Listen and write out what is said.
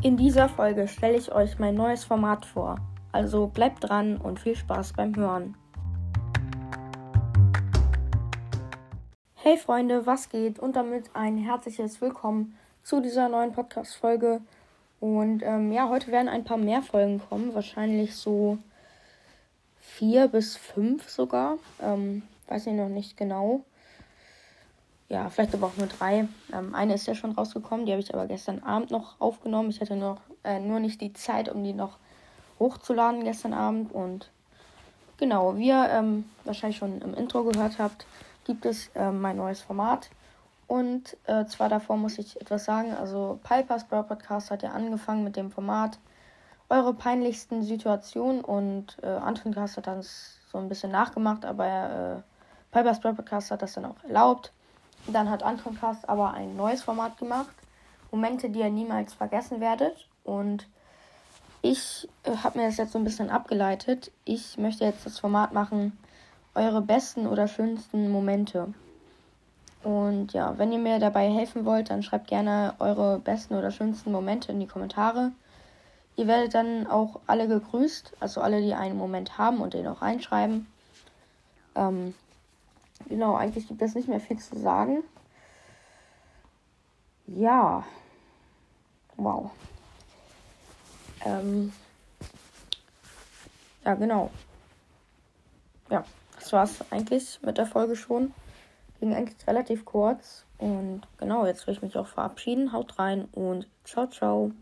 In dieser Folge stelle ich euch mein neues Format vor. Also bleibt dran und viel Spaß beim Hören. Hey Freunde, was geht? Und damit ein herzliches Willkommen zu dieser neuen Podcast-Folge. Und ähm, ja, heute werden ein paar mehr Folgen kommen. Wahrscheinlich so vier bis fünf sogar. Ähm, weiß ich noch nicht genau ja, vielleicht aber auch nur drei. Ähm, eine ist ja schon rausgekommen, die habe ich aber gestern Abend noch aufgenommen. Ich hatte noch äh, nur nicht die Zeit, um die noch hochzuladen gestern Abend. Und genau, wie ihr ähm, wahrscheinlich schon im Intro gehört habt, gibt es äh, mein neues Format. Und äh, zwar davor muss ich etwas sagen. Also Piper's Brawl Podcast hat ja angefangen mit dem Format eure peinlichsten Situationen und äh, Anton Cast hat dann so ein bisschen nachgemacht, aber äh, Piper's Brawl Podcast hat das dann auch erlaubt. Dann hat Antoncast aber ein neues Format gemacht. Momente, die ihr niemals vergessen werdet. Und ich äh, habe mir das jetzt so ein bisschen abgeleitet. Ich möchte jetzt das Format machen, eure besten oder schönsten Momente. Und ja, wenn ihr mir dabei helfen wollt, dann schreibt gerne eure besten oder schönsten Momente in die Kommentare. Ihr werdet dann auch alle gegrüßt, also alle, die einen Moment haben und den auch reinschreiben. Ähm, Genau, eigentlich gibt es nicht mehr viel zu sagen. Ja. Wow. Ähm. Ja, genau. Ja, das war's eigentlich mit der Folge schon. Ging eigentlich relativ kurz. Und genau, jetzt will ich mich auch verabschieden. Haut rein und ciao, ciao.